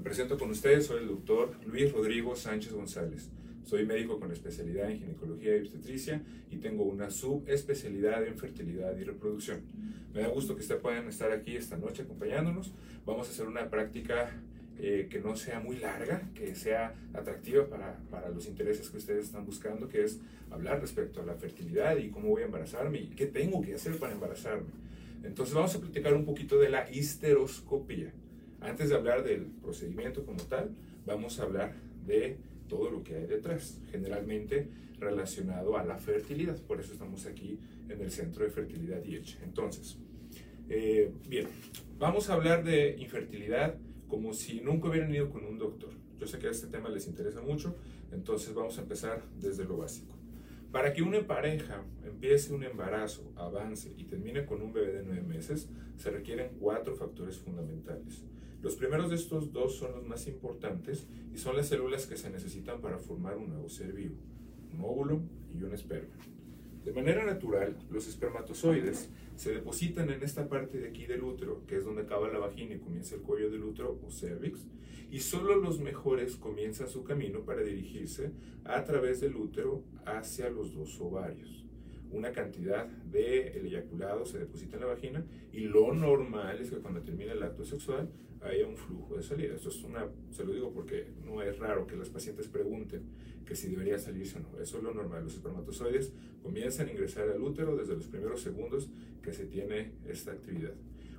Me presento con ustedes, soy el doctor Luis Rodrigo Sánchez González. Soy médico con especialidad en ginecología y obstetricia y tengo una subespecialidad en fertilidad y reproducción. Me da gusto que ustedes puedan estar aquí esta noche acompañándonos. Vamos a hacer una práctica eh, que no sea muy larga, que sea atractiva para, para, los intereses que ustedes están buscando, que es hablar respecto a la fertilidad y cómo voy a embarazarme y qué tengo que hacer para embarazarme. Entonces vamos a platicar un poquito de la histeroscopía. Antes de hablar del procedimiento como tal, vamos a hablar de todo lo que hay detrás, generalmente relacionado a la fertilidad. Por eso estamos aquí en el Centro de Fertilidad y Eche. Entonces, eh, bien, vamos a hablar de infertilidad como si nunca hubieran ido con un doctor. Yo sé que este tema les interesa mucho, entonces vamos a empezar desde lo básico. Para que una pareja empiece un embarazo, avance y termine con un bebé de nueve meses, se requieren cuatro factores fundamentales. Los primeros de estos dos son los más importantes y son las células que se necesitan para formar un nuevo ser vivo, un óvulo y un esperma. De manera natural, los espermatozoides se depositan en esta parte de aquí del útero, que es donde acaba la vagina y comienza el cuello del útero o cervix, y solo los mejores comienzan su camino para dirigirse a través del útero hacia los dos ovarios. Una cantidad de el eyaculado se deposita en la vagina y lo normal es que cuando termina el acto sexual haya un flujo de salida. Esto es una, se lo digo porque no es raro que las pacientes pregunten que si debería salirse o no. Eso es lo normal. Los espermatozoides comienzan a ingresar al útero desde los primeros segundos que se tiene esta actividad.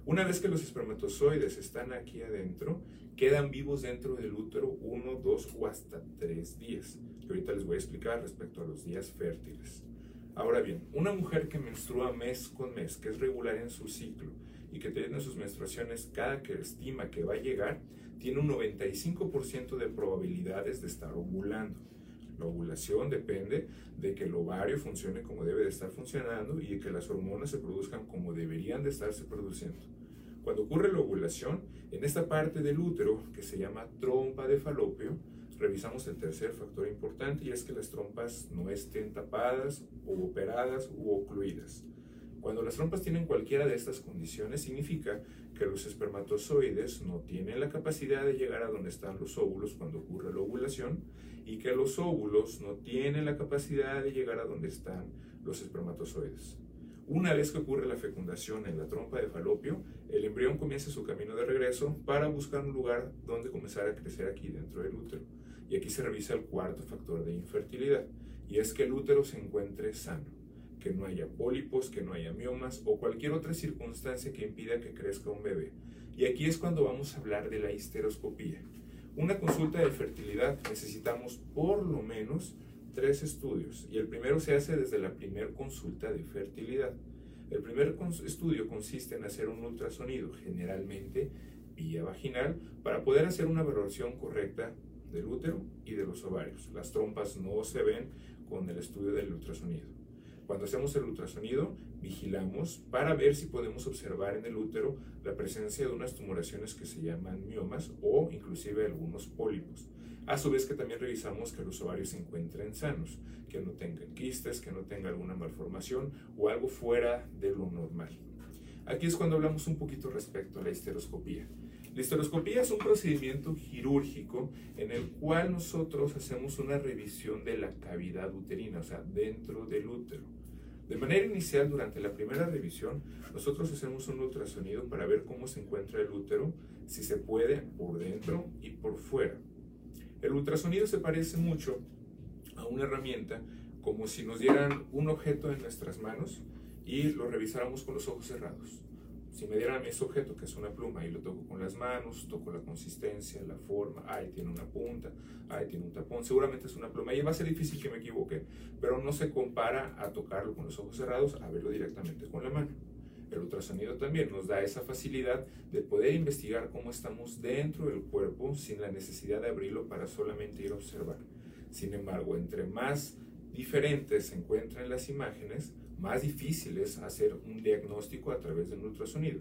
Una vez que los espermatozoides están aquí adentro, quedan vivos dentro del útero uno, dos o hasta tres días. Y ahorita les voy a explicar respecto a los días fértiles. Ahora bien, una mujer que menstrua mes con mes, que es regular en su ciclo y que tiene sus menstruaciones cada que estima que va a llegar, tiene un 95% de probabilidades de estar ovulando. La ovulación depende de que el ovario funcione como debe de estar funcionando y de que las hormonas se produzcan como deberían de estarse produciendo. Cuando ocurre la ovulación, en esta parte del útero, que se llama trompa de falopio, revisamos el tercer factor importante y es que las trompas no estén tapadas o operadas u ocluidas. Cuando las trompas tienen cualquiera de estas condiciones, significa que los espermatozoides no tienen la capacidad de llegar a donde están los óvulos cuando ocurre la ovulación y que los óvulos no tienen la capacidad de llegar a donde están los espermatozoides. Una vez que ocurre la fecundación en la trompa de falopio, el embrión comienza su camino de regreso para buscar un lugar donde comenzar a crecer aquí dentro del útero. Y aquí se revisa el cuarto factor de infertilidad, y es que el útero se encuentre sano que no haya pólipos, que no haya miomas o cualquier otra circunstancia que impida que crezca un bebé. Y aquí es cuando vamos a hablar de la histeroscopía. Una consulta de fertilidad necesitamos por lo menos tres estudios y el primero se hace desde la primera consulta de fertilidad. El primer estudio consiste en hacer un ultrasonido, generalmente vía vaginal, para poder hacer una evaluación correcta del útero y de los ovarios. Las trompas no se ven con el estudio del ultrasonido. Cuando hacemos el ultrasonido, vigilamos para ver si podemos observar en el útero la presencia de unas tumoraciones que se llaman miomas o inclusive algunos pólipos. A su vez que también revisamos que los ovarios se encuentren sanos, que no tengan quistes, que no tengan alguna malformación o algo fuera de lo normal. Aquí es cuando hablamos un poquito respecto a la histeroscopía. La histeroscopía es un procedimiento quirúrgico en el cual nosotros hacemos una revisión de la cavidad uterina, o sea, dentro del útero. De manera inicial, durante la primera revisión, nosotros hacemos un ultrasonido para ver cómo se encuentra el útero, si se puede, por dentro y por fuera. El ultrasonido se parece mucho a una herramienta como si nos dieran un objeto en nuestras manos y lo revisáramos con los ojos cerrados. Si me dieran ese objeto, que es una pluma, y lo toco con las manos, toco la consistencia, la forma, ahí tiene una punta, ahí tiene un tapón, seguramente es una pluma. Y va a ser difícil que me equivoque, pero no se compara a tocarlo con los ojos cerrados a verlo directamente con la mano. El ultrasonido también nos da esa facilidad de poder investigar cómo estamos dentro del cuerpo sin la necesidad de abrirlo para solamente ir a observar. Sin embargo, entre más diferentes se encuentren las imágenes, más difícil es hacer un diagnóstico a través de un ultrasonido.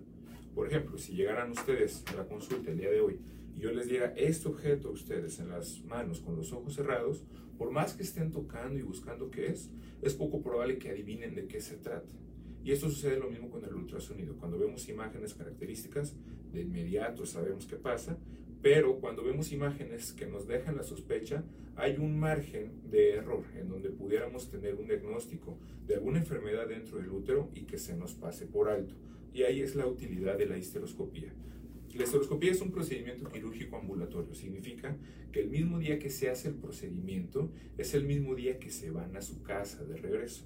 Por ejemplo, si llegaran ustedes a la consulta el día de hoy y yo les diera este objeto a ustedes en las manos con los ojos cerrados, por más que estén tocando y buscando qué es, es poco probable que adivinen de qué se trata. Y esto sucede lo mismo con el ultrasonido. Cuando vemos imágenes características, de inmediato sabemos qué pasa, pero cuando vemos imágenes que nos dejan la sospecha, hay un margen de error en donde pudiéramos tener un diagnóstico de alguna enfermedad dentro del útero y que se nos pase por alto. Y ahí es la utilidad de la histeroscopía. La histeroscopía es un procedimiento quirúrgico ambulatorio. Significa que el mismo día que se hace el procedimiento es el mismo día que se van a su casa de regreso.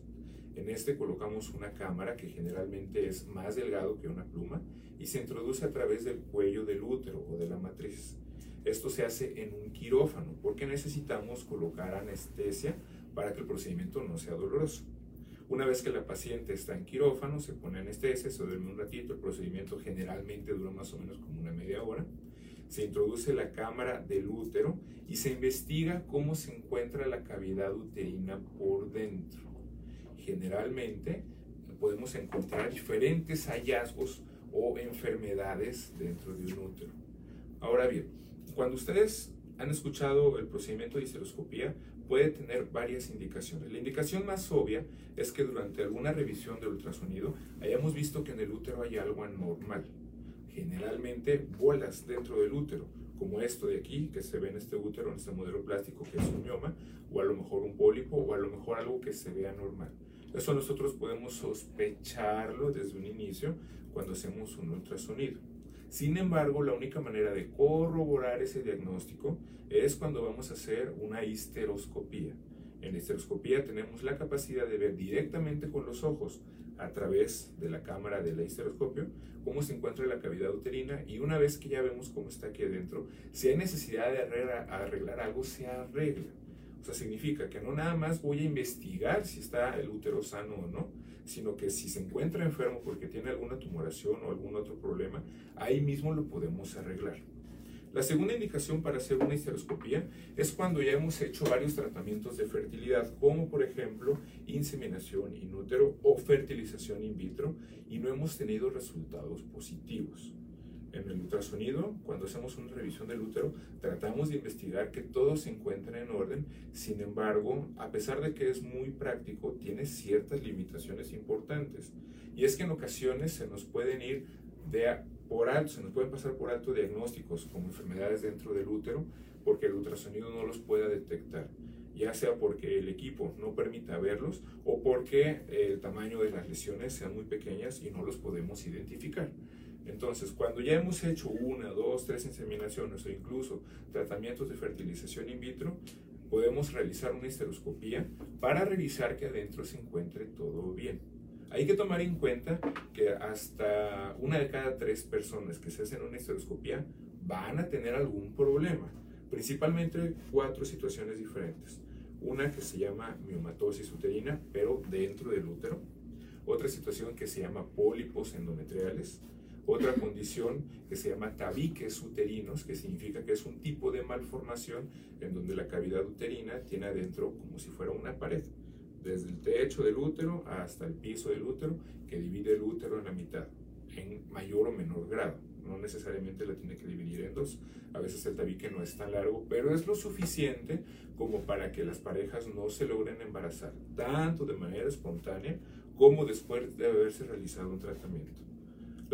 En este colocamos una cámara que generalmente es más delgado que una pluma y se introduce a través del cuello del útero o de la matriz. Esto se hace en un quirófano porque necesitamos colocar anestesia para que el procedimiento no sea doloroso. Una vez que la paciente está en quirófano, se pone anestesia, se duerme un ratito, el procedimiento generalmente dura más o menos como una media hora. Se introduce la cámara del útero y se investiga cómo se encuentra la cavidad uterina por dentro. Generalmente podemos encontrar diferentes hallazgos o enfermedades dentro de un útero. Ahora bien, cuando ustedes han escuchado el procedimiento de histeroscopía, puede tener varias indicaciones. La indicación más obvia es que durante alguna revisión del ultrasonido hayamos visto que en el útero hay algo anormal. Generalmente bolas dentro del útero, como esto de aquí, que se ve en este útero, en este modelo plástico que es un mioma, o a lo mejor un pólipo, o a lo mejor algo que se ve anormal. Eso nosotros podemos sospecharlo desde un inicio cuando hacemos un ultrasonido. Sin embargo, la única manera de corroborar ese diagnóstico es cuando vamos a hacer una histeroscopía. En histeroscopía tenemos la capacidad de ver directamente con los ojos a través de la cámara de la histeroscopio cómo se encuentra la cavidad uterina y una vez que ya vemos cómo está aquí adentro, si hay necesidad de arreglar algo, se arregla. O sea, significa que no nada más voy a investigar si está el útero sano o no, sino que si se encuentra enfermo porque tiene alguna tumoración o algún otro problema, ahí mismo lo podemos arreglar. La segunda indicación para hacer una histeroscopía es cuando ya hemos hecho varios tratamientos de fertilidad, como por ejemplo inseminación in útero o fertilización in vitro, y no hemos tenido resultados positivos en el ultrasonido, cuando hacemos una revisión del útero, tratamos de investigar que todo se encuentre en orden. Sin embargo, a pesar de que es muy práctico, tiene ciertas limitaciones importantes. Y es que en ocasiones se nos pueden ir por alto, se nos pueden pasar por alto diagnósticos como enfermedades dentro del útero, porque el ultrasonido no los pueda detectar ya sea porque el equipo no permita verlos o porque el tamaño de las lesiones sean muy pequeñas y no los podemos identificar. Entonces, cuando ya hemos hecho una, dos, tres inseminaciones o incluso tratamientos de fertilización in vitro, podemos realizar una histeroscopía para revisar que adentro se encuentre todo bien. Hay que tomar en cuenta que hasta una de cada tres personas que se hacen una histeroscopía van a tener algún problema, principalmente cuatro situaciones diferentes. Una que se llama miomatosis uterina, pero dentro del útero. Otra situación que se llama pólipos endometriales otra condición que se llama tabiques uterinos, que significa que es un tipo de malformación en donde la cavidad uterina tiene adentro como si fuera una pared, desde el techo del útero hasta el piso del útero, que divide el útero en la mitad, en mayor o menor grado. No necesariamente la tiene que dividir en dos. A veces el tabique no es tan largo, pero es lo suficiente como para que las parejas no se logren embarazar, tanto de manera espontánea como después de haberse realizado un tratamiento.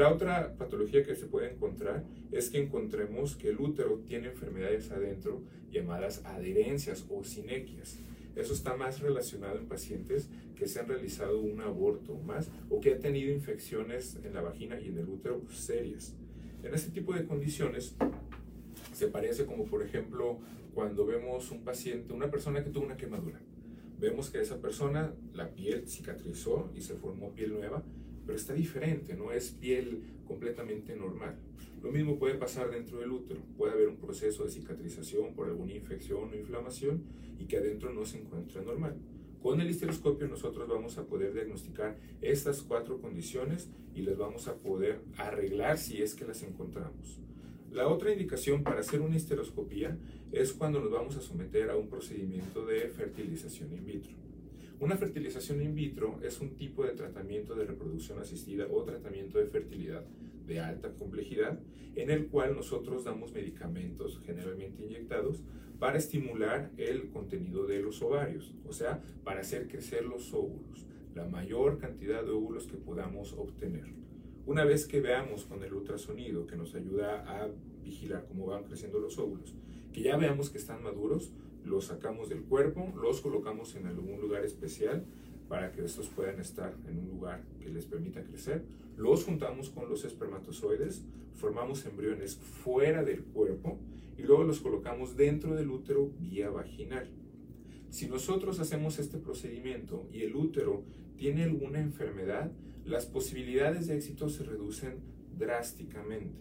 La otra patología que se puede encontrar es que encontremos que el útero tiene enfermedades adentro llamadas adherencias o sinequias. Eso está más relacionado en pacientes que se han realizado un aborto más o que han tenido infecciones en la vagina y en el útero serias. En este tipo de condiciones se parece como por ejemplo cuando vemos un paciente, una persona que tuvo una quemadura. Vemos que esa persona, la piel cicatrizó y se formó piel nueva, pero está diferente, no es piel completamente normal. Lo mismo puede pasar dentro del útero, puede haber un proceso de cicatrización por alguna infección o inflamación y que adentro no se encuentra normal. Con el histeroscopio nosotros vamos a poder diagnosticar estas cuatro condiciones y las vamos a poder arreglar si es que las encontramos. La otra indicación para hacer una histeroscopía es cuando nos vamos a someter a un procedimiento de fertilización in vitro. Una fertilización in vitro es un tipo de tratamiento de reproducción asistida o tratamiento de fertilidad de alta complejidad en el cual nosotros damos medicamentos generalmente inyectados para estimular el contenido de los ovarios, o sea, para hacer crecer los óvulos, la mayor cantidad de óvulos que podamos obtener. Una vez que veamos con el ultrasonido que nos ayuda a vigilar cómo van creciendo los óvulos. Que ya veamos que están maduros, los sacamos del cuerpo, los colocamos en algún lugar especial para que estos puedan estar en un lugar que les permita crecer. Los juntamos con los espermatozoides, formamos embriones fuera del cuerpo y luego los colocamos dentro del útero vía vaginal. Si nosotros hacemos este procedimiento y el útero tiene alguna enfermedad, las posibilidades de éxito se reducen drásticamente.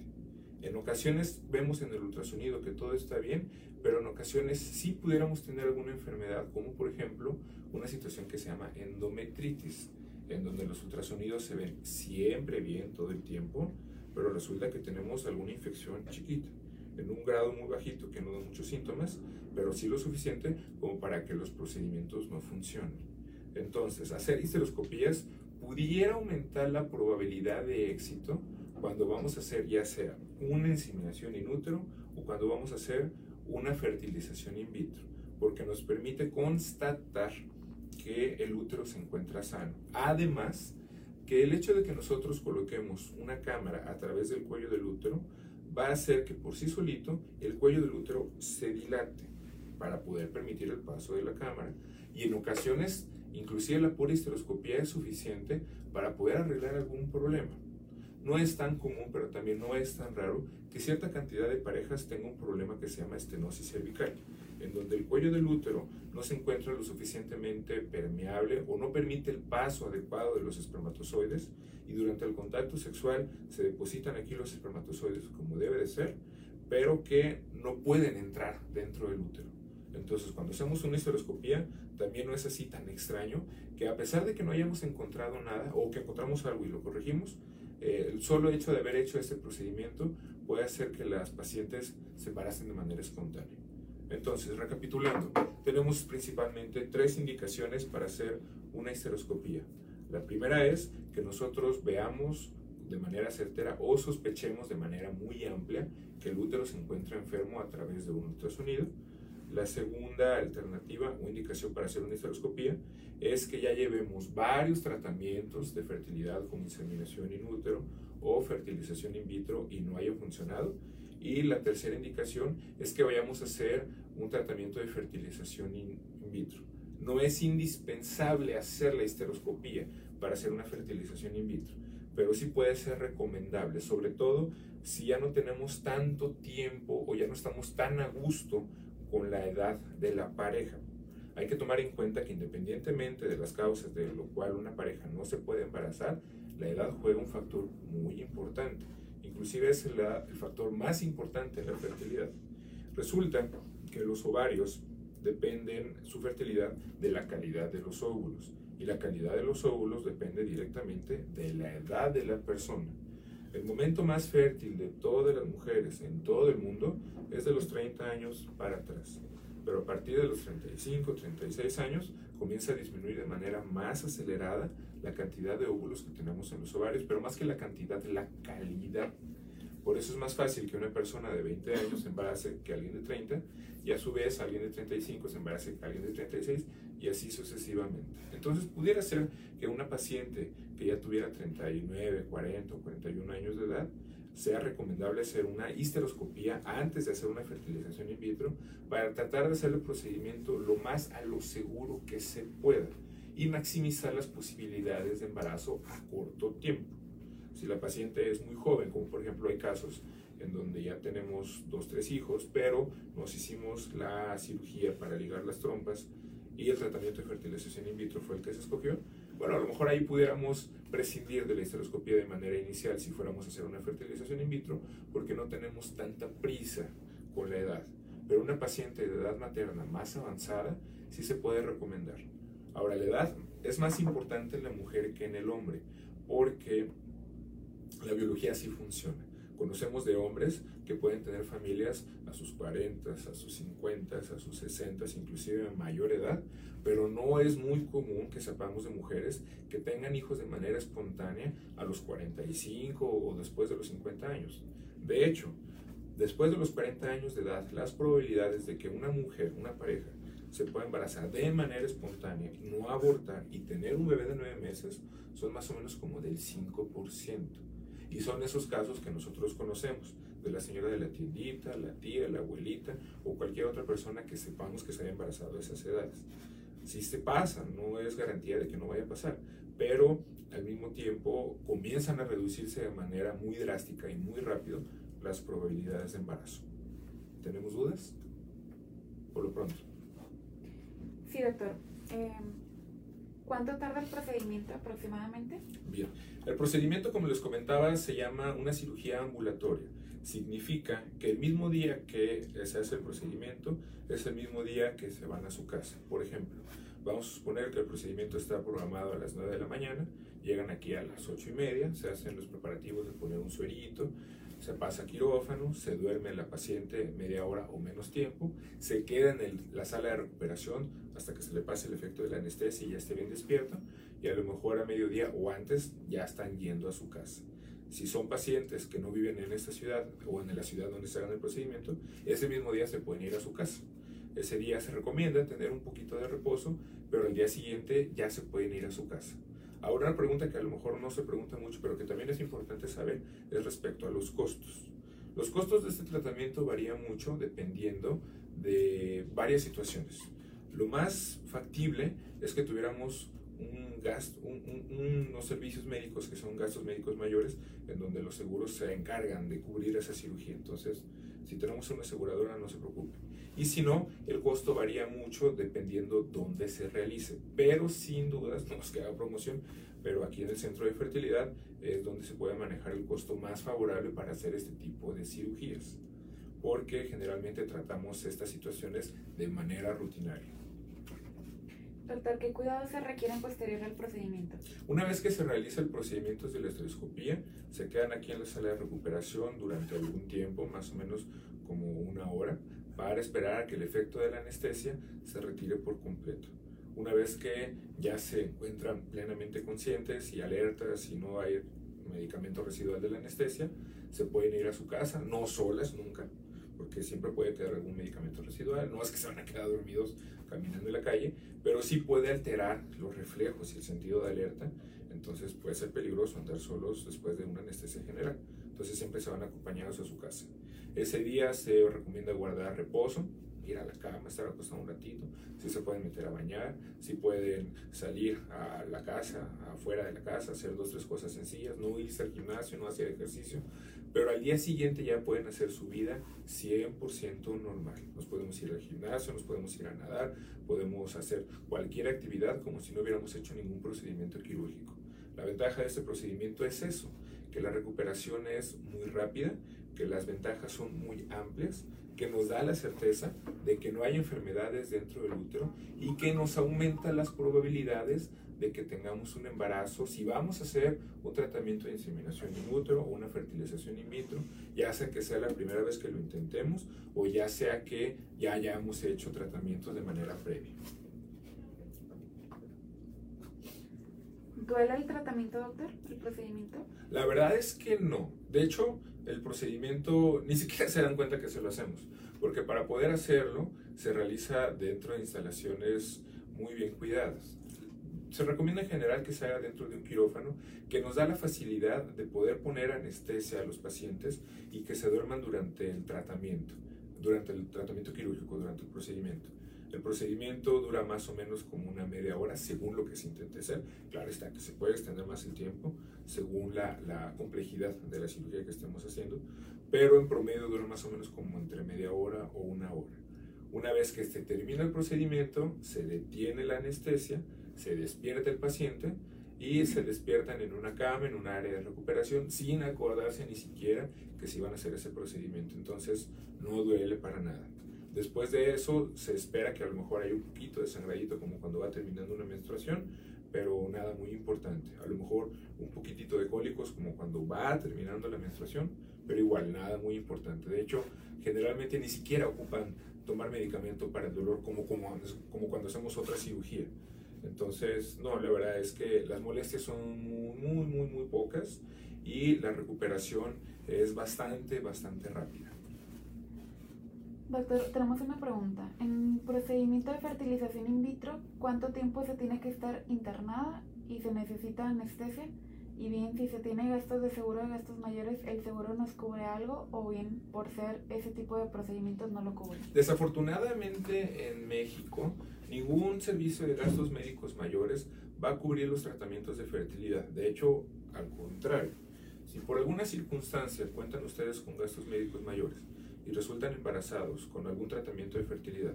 En ocasiones vemos en el ultrasonido que todo está bien, pero en ocasiones sí pudiéramos tener alguna enfermedad, como por ejemplo una situación que se llama endometritis, en donde los ultrasonidos se ven siempre bien todo el tiempo, pero resulta que tenemos alguna infección chiquita, en un grado muy bajito que no da muchos síntomas, pero sí lo suficiente como para que los procedimientos no funcionen. Entonces, hacer histeroscopías pudiera aumentar la probabilidad de éxito cuando vamos a hacer ya sea una inseminación in útero o cuando vamos a hacer una fertilización in vitro, porque nos permite constatar que el útero se encuentra sano. Además, que el hecho de que nosotros coloquemos una cámara a través del cuello del útero va a hacer que por sí solito el cuello del útero se dilate para poder permitir el paso de la cámara. Y en ocasiones, inclusive la pura histeroscopía es suficiente para poder arreglar algún problema. No es tan común, pero también no es tan raro que cierta cantidad de parejas tenga un problema que se llama estenosis cervical, en donde el cuello del útero no se encuentra lo suficientemente permeable o no permite el paso adecuado de los espermatozoides y durante el contacto sexual se depositan aquí los espermatozoides como debe de ser, pero que no pueden entrar dentro del útero. Entonces, cuando hacemos una histeroscopía, también no es así tan extraño que a pesar de que no hayamos encontrado nada o que encontramos algo y lo corregimos, eh, el solo hecho de haber hecho este procedimiento puede hacer que las pacientes se embaracen de manera espontánea. Entonces, recapitulando, tenemos principalmente tres indicaciones para hacer una histeroscopía. La primera es que nosotros veamos de manera certera o sospechemos de manera muy amplia que el útero se encuentra enfermo a través de un ultrasonido. La segunda alternativa o indicación para hacer una histeroscopía es que ya llevemos varios tratamientos de fertilidad como inseminación in útero o fertilización in vitro y no haya funcionado. Y la tercera indicación es que vayamos a hacer un tratamiento de fertilización in, vitro. No es indispensable hacer la histeroscopía para hacer una fertilización in vitro, pero sí puede ser recomendable, sobre todo si ya no tenemos tanto tiempo o ya no estamos tan a gusto con la edad de la pareja. Hay que tomar en cuenta que independientemente de las causas de lo cual una pareja no se puede embarazar, la edad juega un factor muy importante. Inclusive es el, factor más importante en la fertilidad. Resulta que los ovarios dependen su fertilidad de la calidad de los óvulos y la calidad de los óvulos depende directamente de la edad de la persona. El momento más fértil de todas las mujeres en todo el mundo es de los 30 años para atrás. Pero a partir de los 35, 36 años comienza a disminuir de manera más acelerada la cantidad de óvulos que tenemos en los ovarios, pero más que la cantidad, la calidad. Por eso es más fácil que una persona de 20 años se embarace que alguien de 30 y a su vez alguien de 35 se embarace que alguien de 36 y así sucesivamente. Entonces pudiera ser que una paciente que ya tuviera 39, 40 o 41 años de edad, sea recomendable hacer una histeroscopía antes de hacer una fertilización in vitro para tratar de hacer el procedimiento lo más a lo seguro que se pueda y maximizar las posibilidades de embarazo a corto tiempo. Si la paciente es muy joven, como por ejemplo hay casos en donde ya tenemos dos, tres hijos, pero nos hicimos la cirugía para ligar las trompas y el tratamiento de fertilización in vitro fue el que se escogió, bueno, a lo mejor ahí pudiéramos prescindir de la histeroscopía de manera inicial si fuéramos a hacer una fertilización in vitro, porque no tenemos tanta prisa con la edad. Pero una paciente de edad materna más avanzada sí se puede recomendar. Ahora, la edad es más importante en la mujer que en el hombre, porque la biología sí funciona. Conocemos de hombres que pueden tener familias a sus 40, a sus 50, a sus 60, inclusive a mayor edad, pero no es muy común que sepamos de mujeres que tengan hijos de manera espontánea a los 45 o después de los 50 años. De hecho, después de los 40 años de edad, las probabilidades de que una mujer, una pareja, se pueda embarazar de manera espontánea, no abortar y tener un bebé de 9 meses son más o menos como del 5%. Y son esos casos que nosotros conocemos. de la señora de la tiendita, la tía, la abuelita o cualquier otra persona que sepamos que se haya embarazado a esas edades. Si se pasa, no es garantía de que no vaya a pasar, pero al mismo tiempo comienzan a reducirse de manera muy drástica y muy rápido las probabilidades de embarazo. ¿Tenemos dudas? Por lo pronto. Sí, doctor. Eh, ¿Cuánto tarda el procedimiento aproximadamente? Bien, el procedimiento, como les comentaba, se llama una cirugía ambulatoria. Significa que el mismo día que se hace el procedimiento es el mismo día que se van a su casa. Por ejemplo, vamos a suponer que el procedimiento está programado a las 9 de la mañana, llegan aquí a las 8 y media, se hacen los preparativos de poner un suerito, se pasa quirófano, se duerme la paciente media hora o menos tiempo, se queda en la sala de recuperación hasta que se le pase el efecto de la anestesia y ya esté bien despierto, y a lo mejor a mediodía o antes ya están yendo a su casa. Si son pacientes que no viven en esta ciudad o en la ciudad donde se hagan el procedimiento, ese mismo día se pueden ir a su casa. Ese día se recomienda tener un poquito de reposo, pero al día siguiente ya se pueden ir a su casa. Ahora una pregunta que a lo mejor no se pregunta mucho, pero que también es importante saber, es respecto a los costos. Los costos de este tratamiento varían mucho dependiendo de varias situaciones. Lo más factible es que tuviéramos un gasto, unos servicios médicos que son gastos médicos mayores, en donde los seguros se encargan de cubrir esa cirugía. Entonces, si tenemos una aseguradora, no se preocupe. Y si no, el costo varía mucho dependiendo dónde se realice. Pero sin dudas, no nos queda promoción, pero aquí en el centro de fertilidad es donde se puede manejar el costo más favorable para hacer este tipo de cirugías. Porque generalmente tratamos estas situaciones de manera rutinaria. Doctor, ¿qué cuidados se requieren posterior al procedimiento? Una vez que se realiza el procedimiento de la estereoscopía, se quedan aquí en la sala de recuperación durante algún tiempo, más o menos como una hora, para esperar a que el efecto de la anestesia se retire por completo. Una vez que ya se encuentran plenamente conscientes y alertas y no hay medicamento residual de la anestesia, se pueden ir a su casa, no solas nunca, porque siempre puede quedar algún medicamento residual, no es que se van a quedar dormidos caminando en la calle, pero sí puede alterar los reflejos y el sentido de alerta, entonces puede ser peligroso andar solos después de una anestesia general. Entonces siempre se van acompañados a su casa. Ese día se recomienda guardar reposo, ir a la cama, estar acostado un ratito, si se pueden meter a bañar, si pueden salir a la casa, afuera de la casa, hacer dos, tres cosas sencillas, no irse al gimnasio, no hacer ejercicio, pero al día siguiente ya pueden hacer su vida 100% normal. Nos podemos ir al gimnasio, nos podemos ir a nadar, podemos hacer cualquier actividad como si no hubiéramos hecho ningún procedimiento quirúrgico. La ventaja de este procedimiento es eso, que la recuperación es muy rápida, que las ventajas son muy amplias, que nos da la certeza de que no hay enfermedades dentro del útero y que nos aumenta las probabilidades de que tengamos un embarazo si vamos a hacer un tratamiento de inseminación in útero o una fertilización in vitro, ya sea que sea la primera vez que lo intentemos o ya sea que ya hayamos hecho tratamientos de manera previa. ¿Duele el tratamiento, doctor? ¿El procedimiento? La verdad es que no. De hecho, el procedimiento ni siquiera se dan cuenta que se lo hacemos, porque para poder hacerlo se realiza dentro de instalaciones muy bien cuidadas. Se recomienda en general que se haga dentro de un quirófano que nos da la facilidad de poder poner anestesia a los pacientes y que se duerman durante el tratamiento, durante el tratamiento quirúrgico, durante el procedimiento. El procedimiento dura más o menos como una media hora según lo que se intente hacer. Claro está que se puede extender más el tiempo según la, complejidad de la cirugía que estemos haciendo, pero en promedio dura más o menos como entre media hora o una hora. Una vez que se termina el procedimiento, se detiene la anestesia, se despierta el paciente y se despiertan en una cama, en un área de recuperación, sin acordarse ni siquiera que se iban a hacer ese procedimiento. Entonces no duele para nada. Después de eso se espera que a lo mejor haya un poquito de sangradito como cuando va terminando una menstruación, pero nada muy importante. A lo mejor un poquitito de cólicos como cuando va terminando la menstruación, pero igual nada muy importante. De hecho, generalmente ni siquiera ocupan tomar medicamento para el dolor como, como, como cuando hacemos otra cirugía. Entonces, no, la verdad es que las molestias son muy, muy, muy pocas y la recuperación es bastante, bastante rápida. Doctor, tenemos una pregunta. En procedimiento de fertilización in vitro, ¿cuánto tiempo se tiene que estar internada y se necesita anestesia? Y bien, si se tiene gastos de seguro de gastos mayores, ¿el seguro nos cubre algo o bien por ser ese tipo de procedimientos no lo cubre? Desafortunadamente en México, ningún servicio de gastos médicos mayores va a cubrir los tratamientos de fertilidad. De hecho, al contrario, si por alguna circunstancia cuentan ustedes con gastos médicos mayores y resultan embarazados con algún tratamiento de fertilidad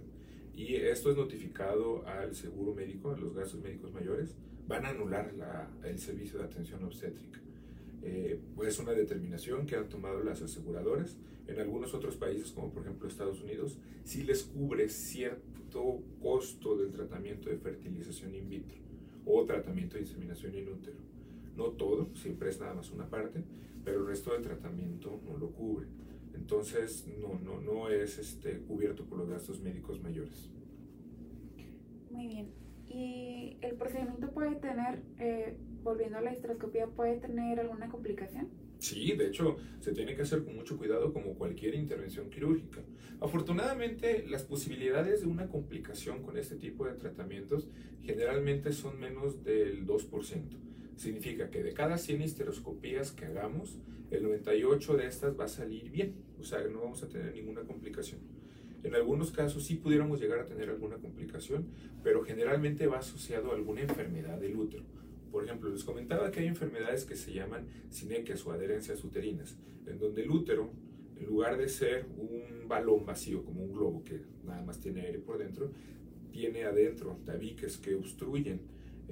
y esto es notificado al seguro médico, a los gastos médicos mayores, van a anular el servicio de atención obstétrica. Eh, es una determinación que han tomado las aseguradoras. En algunos otros países, como por ejemplo Estados Unidos, sí les cubre cierto costo del tratamiento de fertilización in vitro o tratamiento de inseminación in útero. No todo, siempre es nada más una parte, pero el resto del tratamiento no lo cubre. Entonces, no, no, no es este, cubierto por los gastos médicos mayores. Muy bien. ¿Y el procedimiento puede tener, eh, volviendo a la histeroscopía, puede tener alguna complicación? Sí, de hecho, se tiene que hacer con mucho cuidado como cualquier intervención quirúrgica. Afortunadamente, las posibilidades de una complicación con este tipo de tratamientos generalmente son menos del 2%. Significa que de cada 100 histeroscopías que hagamos, el 98 de estas va a salir bien, o sea, no vamos a tener ninguna complicación. En algunos casos sí pudiéramos llegar a tener alguna complicación, pero generalmente va asociado a alguna enfermedad del útero. Por ejemplo, les comentaba que hay enfermedades que se llaman sinequias o adherencias uterinas, en donde el útero, en lugar de ser un balón vacío, como un globo que nada más tiene aire por dentro, tiene adentro tabiques que obstruyen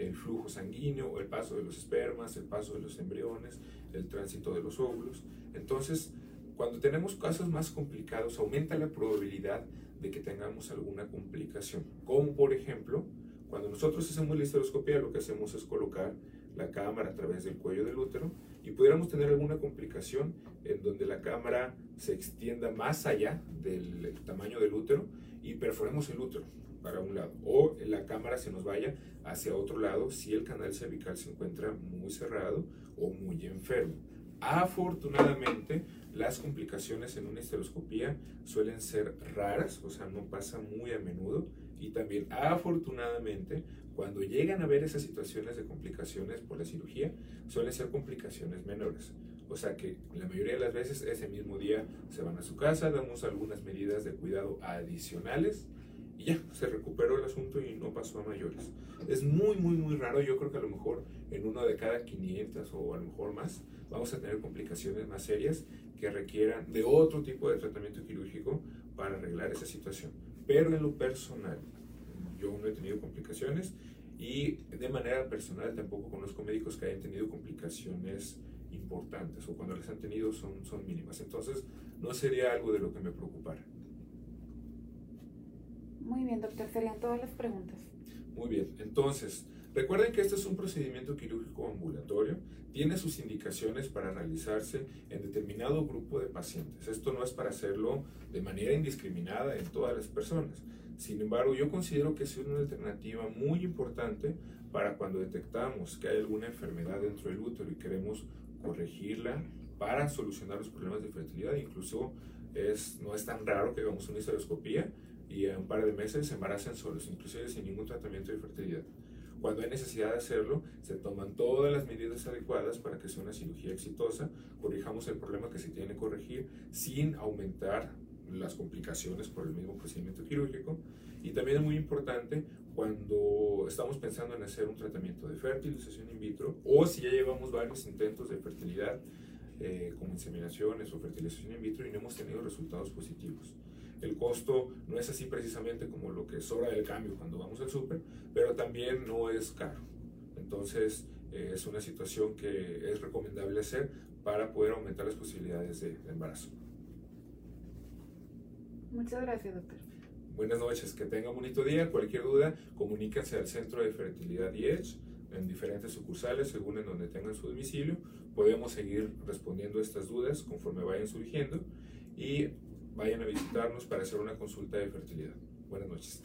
el flujo sanguíneo, el paso de los espermas, el paso de los embriones, el tránsito de los óvulos. Entonces, cuando tenemos casos más complicados, aumenta la probabilidad de que tengamos alguna complicación. Como por ejemplo, cuando nosotros hacemos la histeroscopia, lo que hacemos es colocar la cámara a través del cuello del útero y pudiéramos tener alguna complicación en donde la cámara se extienda más allá del tamaño del útero y perforemos el útero para un lado o la cámara se nos vaya hacia otro lado si el canal cervical se encuentra muy cerrado o muy enfermo. Afortunadamente, las complicaciones en una histeroscopía suelen ser raras, o sea, no pasa muy a menudo. Y también, afortunadamente, cuando llegan a ver esas situaciones de complicaciones por la cirugía, suelen ser complicaciones menores. O sea que la mayoría de las veces ese mismo día se van a su casa, damos algunas medidas de cuidado adicionales y ya, se recuperó el asunto y no pasó a mayores. Es muy, muy, muy raro. Yo creo que a lo mejor en uno de cada 500 o a lo mejor más vamos a tener complicaciones más serias que requieran de otro tipo de tratamiento quirúrgico para arreglar esa situación. Pero en lo personal, yo no he tenido complicaciones y de manera personal tampoco conozco médicos que hayan tenido complicaciones importantes o cuando las han tenido son, son mínimas. Entonces, no sería algo de lo que me preocupara. Muy bien, doctor, serían todas las preguntas. Muy bien, entonces, recuerden que este es un procedimiento quirúrgico ambulatorio, tiene sus indicaciones para realizarse en determinado grupo de pacientes. Esto no es para hacerlo de manera indiscriminada en todas las personas. Sin embargo, yo considero que es una alternativa muy importante para cuando detectamos que hay alguna enfermedad dentro del útero y queremos corregirla para solucionar los problemas de fertilidad. Incluso es, no es tan raro que hagamos una histeroscopía y en un par de meses se embarazan solos, inclusive sin ningún tratamiento de fertilidad. Cuando hay necesidad de hacerlo, se toman todas las medidas adecuadas para que sea una cirugía exitosa, corrijamos el problema que se tiene que corregir sin aumentar las complicaciones por el mismo procedimiento quirúrgico. Y también es muy importante cuando estamos pensando en hacer un tratamiento de fertilización in vitro o si ya llevamos varios intentos de fertilidad eh, como inseminaciones o fertilización in vitro y no hemos tenido resultados positivos. El costo no es así precisamente como lo que sobra del cambio cuando vamos al súper, pero también no es caro. Entonces eh, es una situación que es recomendable hacer para poder aumentar las posibilidades de, embarazo. Muchas gracias, doctor. Buenas noches, que tenga un bonito día. Cualquier duda, comuníquense al Centro de Fertilidad y Edge en diferentes sucursales, según en donde tengan su domicilio. Podemos seguir respondiendo estas dudas conforme vayan surgiendo y vayan a visitarnos para hacer una consulta de fertilidad. Buenas noches.